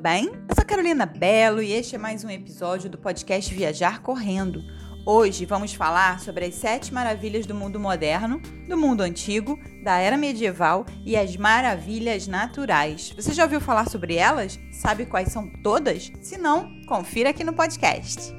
bem? Eu sou Carolina Belo e este é mais um episódio do podcast Viajar Correndo. Hoje vamos falar sobre as sete maravilhas do mundo moderno, do mundo antigo, da era medieval e as maravilhas naturais. Você já ouviu falar sobre elas? Sabe quais são todas? Se não, confira aqui no podcast.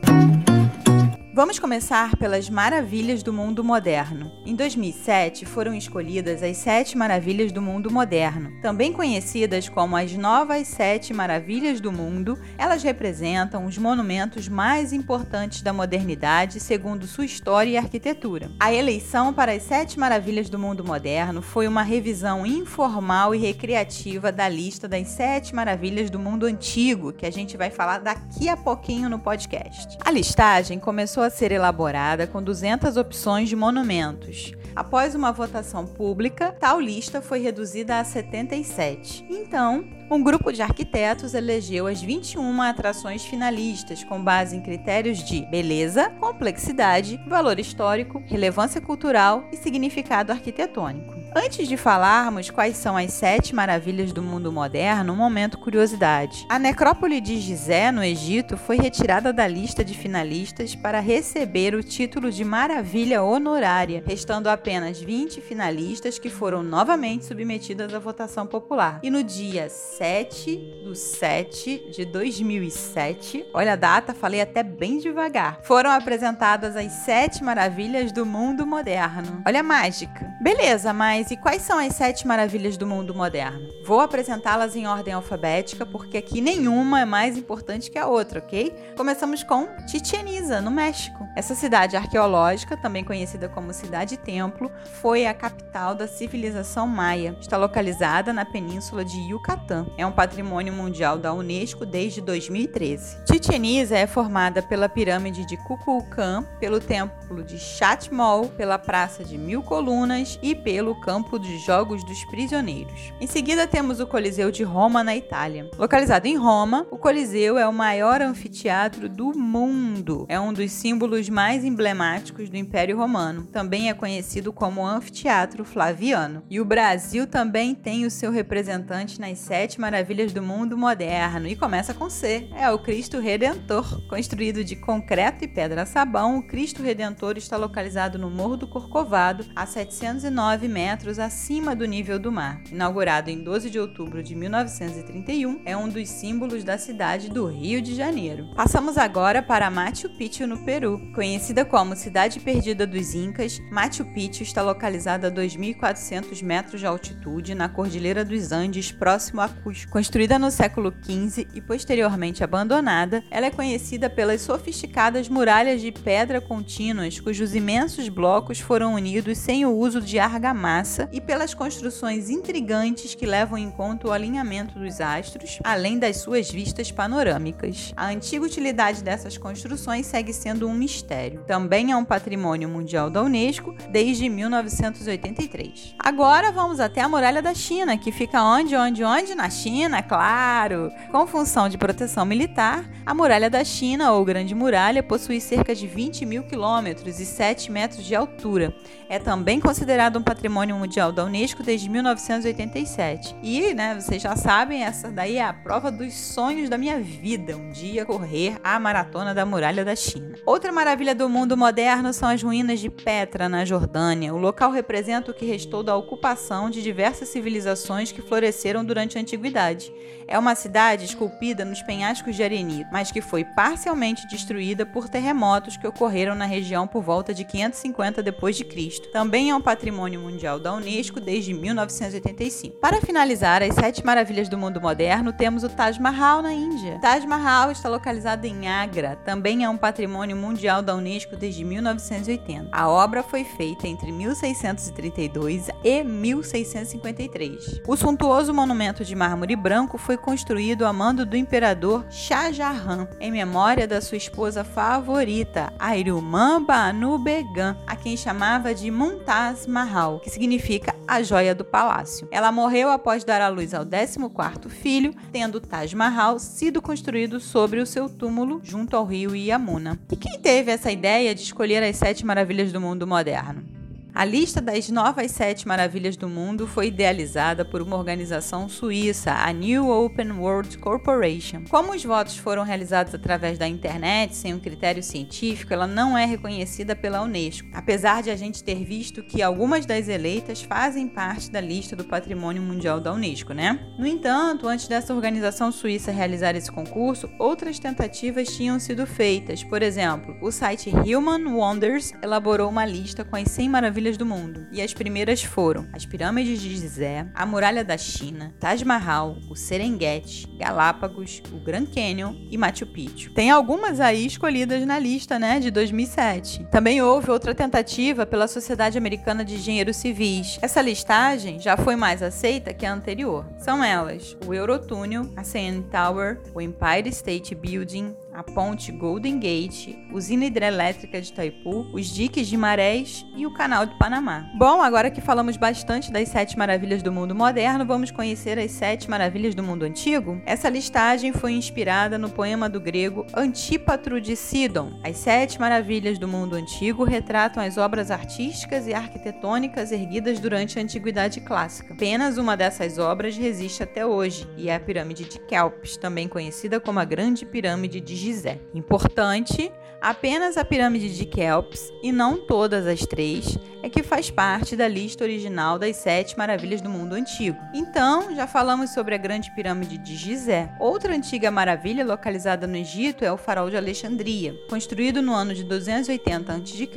Vamos começar pelas maravilhas do mundo moderno. Em 2007 foram escolhidas as Sete Maravilhas do Mundo Moderno. Também conhecidas como as Novas Sete Maravilhas do Mundo, elas representam os monumentos mais importantes da modernidade segundo sua história e arquitetura. A eleição para as Sete Maravilhas do Mundo Moderno foi uma revisão informal e recreativa da lista das Sete Maravilhas do Mundo Antigo, que a gente vai falar daqui a pouquinho no podcast. A listagem começou a ser elaborada com 200 opções de monumentos. Após uma votação pública, tal lista foi reduzida a 77. Então, um grupo de arquitetos elegeu as 21 atrações finalistas com base em critérios de beleza, complexidade, valor histórico, relevância cultural e significado arquitetônico. Antes de falarmos quais são as sete maravilhas do mundo moderno, um momento curiosidade. A necrópole de Gizé, no Egito, foi retirada da lista de finalistas para receber o título de maravilha honorária, restando apenas 20 finalistas que foram novamente submetidas à votação popular. E no dia 7 do 7 de 2007, olha a data, falei até bem devagar, foram apresentadas as sete maravilhas do mundo moderno. Olha a mágica. Beleza, mas mas e quais são as sete maravilhas do mundo moderno? Vou apresentá-las em ordem alfabética porque aqui nenhuma é mais importante que a outra, ok? Começamos com Chichen Itza, no México. Essa cidade arqueológica, também conhecida como Cidade Templo, foi a capital da civilização maia. Está localizada na península de Yucatán. É um patrimônio mundial da Unesco desde 2013. Chichen Itza é formada pela pirâmide de Kukulcán, pelo templo de Chatmol, pela praça de Mil Colunas e pelo campo de jogos dos prisioneiros. Em seguida, temos o Coliseu de Roma, na Itália. Localizado em Roma, o Coliseu é o maior anfiteatro do mundo. É um dos símbolos mais emblemáticos do Império Romano. Também é conhecido como Anfiteatro Flaviano. E o Brasil também tem o seu representante nas Sete Maravilhas do Mundo Moderno. E começa com C. É o Cristo Redentor. Construído de concreto e pedra-sabão, o Cristo Redentor está localizado no Morro do Corcovado, a 709 metros metros acima do nível do mar. Inaugurado em 12 de outubro de 1931, é um dos símbolos da cidade do Rio de Janeiro. Passamos agora para Machu Picchu, no Peru. Conhecida como Cidade Perdida dos Incas, Machu Picchu está localizada a 2.400 metros de altitude na Cordilheira dos Andes, próximo a Cusco. Construída no século XV e posteriormente abandonada, ela é conhecida pelas sofisticadas muralhas de pedra contínuas, cujos imensos blocos foram unidos sem o uso de argamassa e pelas construções intrigantes que levam em conta o alinhamento dos astros, além das suas vistas panorâmicas. A antiga utilidade dessas construções segue sendo um mistério. Também é um patrimônio mundial da Unesco desde 1983. Agora vamos até a muralha da China, que fica onde, onde, onde? Na China, claro! Com função de proteção militar, a muralha da China, ou Grande Muralha, possui cerca de 20 mil quilômetros e 7 metros de altura. É também considerado um patrimônio Mundial da Unesco desde 1987. E, né, vocês já sabem, essa daí é a prova dos sonhos da minha vida, um dia correr a maratona da muralha da China. Outra maravilha do mundo moderno são as ruínas de Petra, na Jordânia. O local representa o que restou da ocupação de diversas civilizações que floresceram durante a antiguidade. É uma cidade esculpida nos penhascos de arenito, mas que foi parcialmente destruída por terremotos que ocorreram na região por volta de 550 d.C. Também é um patrimônio mundial da Unesco desde 1985. Para finalizar as sete maravilhas do mundo moderno, temos o Taj Mahal na Índia. Taj Mahal está localizado em Agra, também é um patrimônio mundial da Unesco desde 1980. A obra foi feita entre 1632 e 1653. O suntuoso monumento de mármore branco foi construído a mando do imperador Shah Jahan, em memória da sua esposa favorita, a irmã Banu Begum, a quem chamava de Mumtaz Mahal, que significa significa a joia do palácio. Ela morreu após dar à luz ao 14º filho, tendo Taj Mahal sido construído sobre o seu túmulo junto ao rio Yamuna. E quem teve essa ideia de escolher as sete maravilhas do mundo moderno? A lista das novas sete maravilhas do mundo foi idealizada por uma organização suíça, a New Open World Corporation. Como os votos foram realizados através da internet, sem um critério científico, ela não é reconhecida pela Unesco, apesar de a gente ter visto que algumas das eleitas fazem parte da lista do Patrimônio Mundial da Unesco, né? No entanto, antes dessa organização suíça realizar esse concurso, outras tentativas tinham sido feitas. Por exemplo, o site Human Wonders elaborou uma lista com as 100 maravilhas do mundo, e as primeiras foram as pirâmides de Gizé, a muralha da China, Taj Mahal, o Serengeti, Galápagos, o Grand Canyon e Machu Picchu. Tem algumas aí escolhidas na lista, né, de 2007. Também houve outra tentativa pela Sociedade Americana de Engenheiros Civis. Essa listagem já foi mais aceita que a anterior. São elas: o Eurotúnel, a CN Tower, o Empire State Building, a ponte Golden Gate, usina hidrelétrica de Itaipu, os diques de Marés e o canal de Panamá. Bom, agora que falamos bastante das sete maravilhas do mundo moderno, vamos conhecer as sete maravilhas do mundo antigo? Essa listagem foi inspirada no poema do grego Antípatro de Sidon. As sete maravilhas do mundo antigo retratam as obras artísticas e arquitetônicas erguidas durante a Antiguidade Clássica. Apenas uma dessas obras resiste até hoje, e é a Pirâmide de Kelps, também conhecida como a Grande Pirâmide de Gizé. Importante, apenas a pirâmide de Kelps, e não todas as três, é que faz parte da lista original das sete maravilhas do mundo antigo. Então, já falamos sobre a Grande Pirâmide de Gizé. Outra antiga maravilha localizada no Egito é o Farol de Alexandria. Construído no ano de 280 a.C.,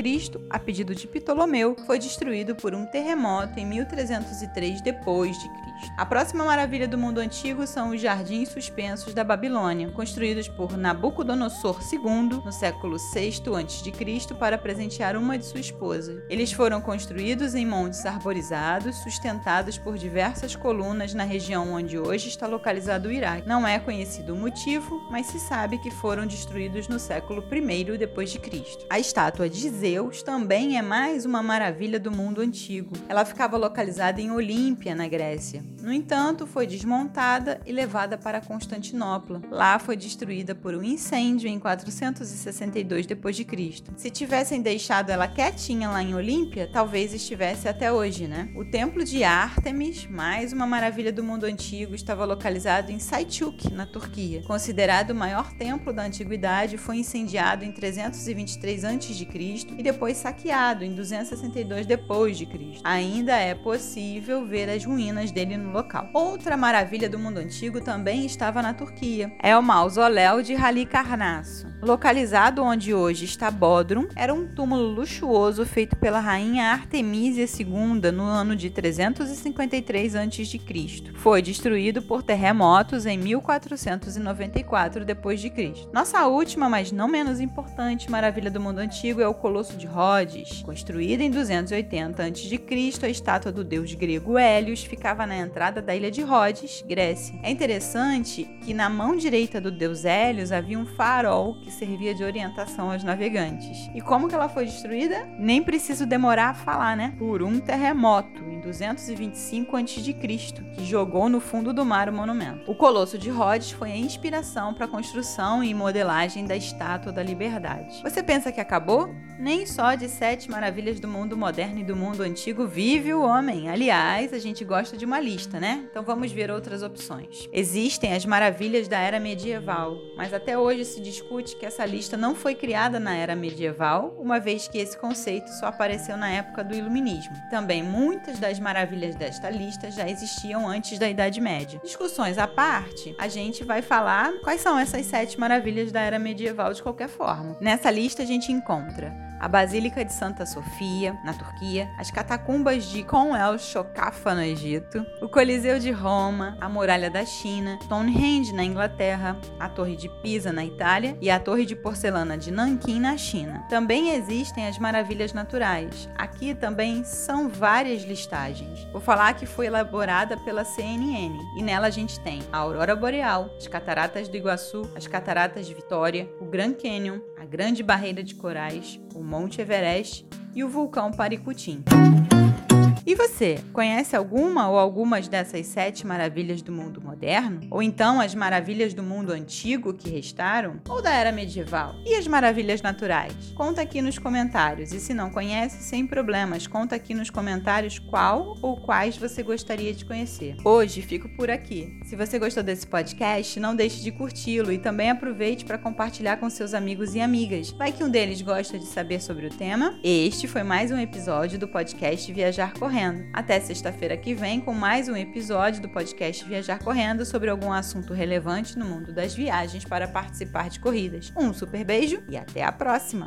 a pedido de Ptolomeu, foi destruído por um terremoto em 1303 d.C. A próxima maravilha do mundo antigo são os jardins suspensos da Babilônia, construídos por Nabucodonosor II no século VI a.C. para presentear uma de sua esposa. Eles foram construídos em montes arborizados, sustentados por diversas colunas na região onde hoje está localizado o Iraque. Não é conhecido o motivo, mas se sabe que foram destruídos no século I depois de Cristo. A estátua de Zeus também é mais uma maravilha do mundo antigo. Ela ficava localizada em Olímpia, na Grécia. Amen. No entanto, foi desmontada e levada para Constantinopla. Lá foi destruída por um incêndio em 462 depois de Cristo. Se tivessem deixado ela quietinha lá em Olímpia, talvez estivesse até hoje, né? O templo de Ártemis, mais uma maravilha do mundo antigo, estava localizado em Selçuk, na Turquia. Considerado o maior templo da antiguidade, foi incendiado em 323 a.C. e depois saqueado em 262 depois de Cristo. Ainda é possível ver as ruínas dele no local. Outra maravilha do mundo antigo também estava na Turquia. É o mausoléu de Halicarnasso. Localizado onde hoje está Bodrum, era um túmulo luxuoso feito pela rainha Artemísia II no ano de 353 a.C. Foi destruído por terremotos em 1494 d.C. Nossa última, mas não menos importante maravilha do mundo antigo é o Colosso de Rhodes. Construída em 280 a.C., a estátua do deus grego Hélios ficava na entrada da ilha de Rhodes, Grécia. É interessante que na mão direita do deus Hélios havia um farol que servia de orientação aos navegantes. E como que ela foi destruída? Nem preciso demorar a falar, né? Por um terremoto em 225 a.C., que jogou no fundo do mar o monumento. O Colosso de Rhodes foi a inspiração para a construção e modelagem da Estátua da Liberdade. Você pensa que acabou? Nem só de sete maravilhas do mundo moderno e do mundo antigo vive o homem. Aliás, a gente gosta de uma lista, né? Então vamos ver outras opções. Existem as maravilhas da era medieval, mas até hoje se discute que essa lista não foi criada na era medieval, uma vez que esse conceito só apareceu na época do Iluminismo. Também muitas das maravilhas desta lista já existiam antes da Idade Média. Discussões à parte, a gente vai falar quais são essas sete maravilhas da era medieval de qualquer forma. Nessa lista a gente encontra a Basílica de Santa Sofia, na Turquia, as catacumbas de Con el no Egito, o Coliseu de Roma, a Muralha da China, Stonehenge, na Inglaterra, a Torre de Pisa, na Itália e a Torre de Porcelana de Nanquim, na China. Também existem as maravilhas naturais. Aqui também são várias listagens. Vou falar que foi elaborada pela CNN e nela a gente tem a Aurora Boreal, as Cataratas do Iguaçu, as Cataratas de Vitória, o Grand Canyon, a Grande Barreira de Corais, o Monte Everest e o vulcão Paricutim. E você, conhece alguma ou algumas dessas sete maravilhas do mundo moderno? Ou então as maravilhas do mundo antigo que restaram? Ou da era medieval? E as maravilhas naturais? Conta aqui nos comentários. E se não conhece, sem problemas, conta aqui nos comentários qual ou quais você gostaria de conhecer. Hoje fico por aqui. Se você gostou desse podcast, não deixe de curti-lo e também aproveite para compartilhar com seus amigos e amigas. Vai que um deles gosta de saber sobre o tema. Este foi mais um episódio do podcast Viajar Correndo. Até sexta-feira que vem com mais um episódio do podcast Viajar Correndo sobre algum assunto relevante no mundo das viagens para participar de corridas. Um super beijo e até a próxima!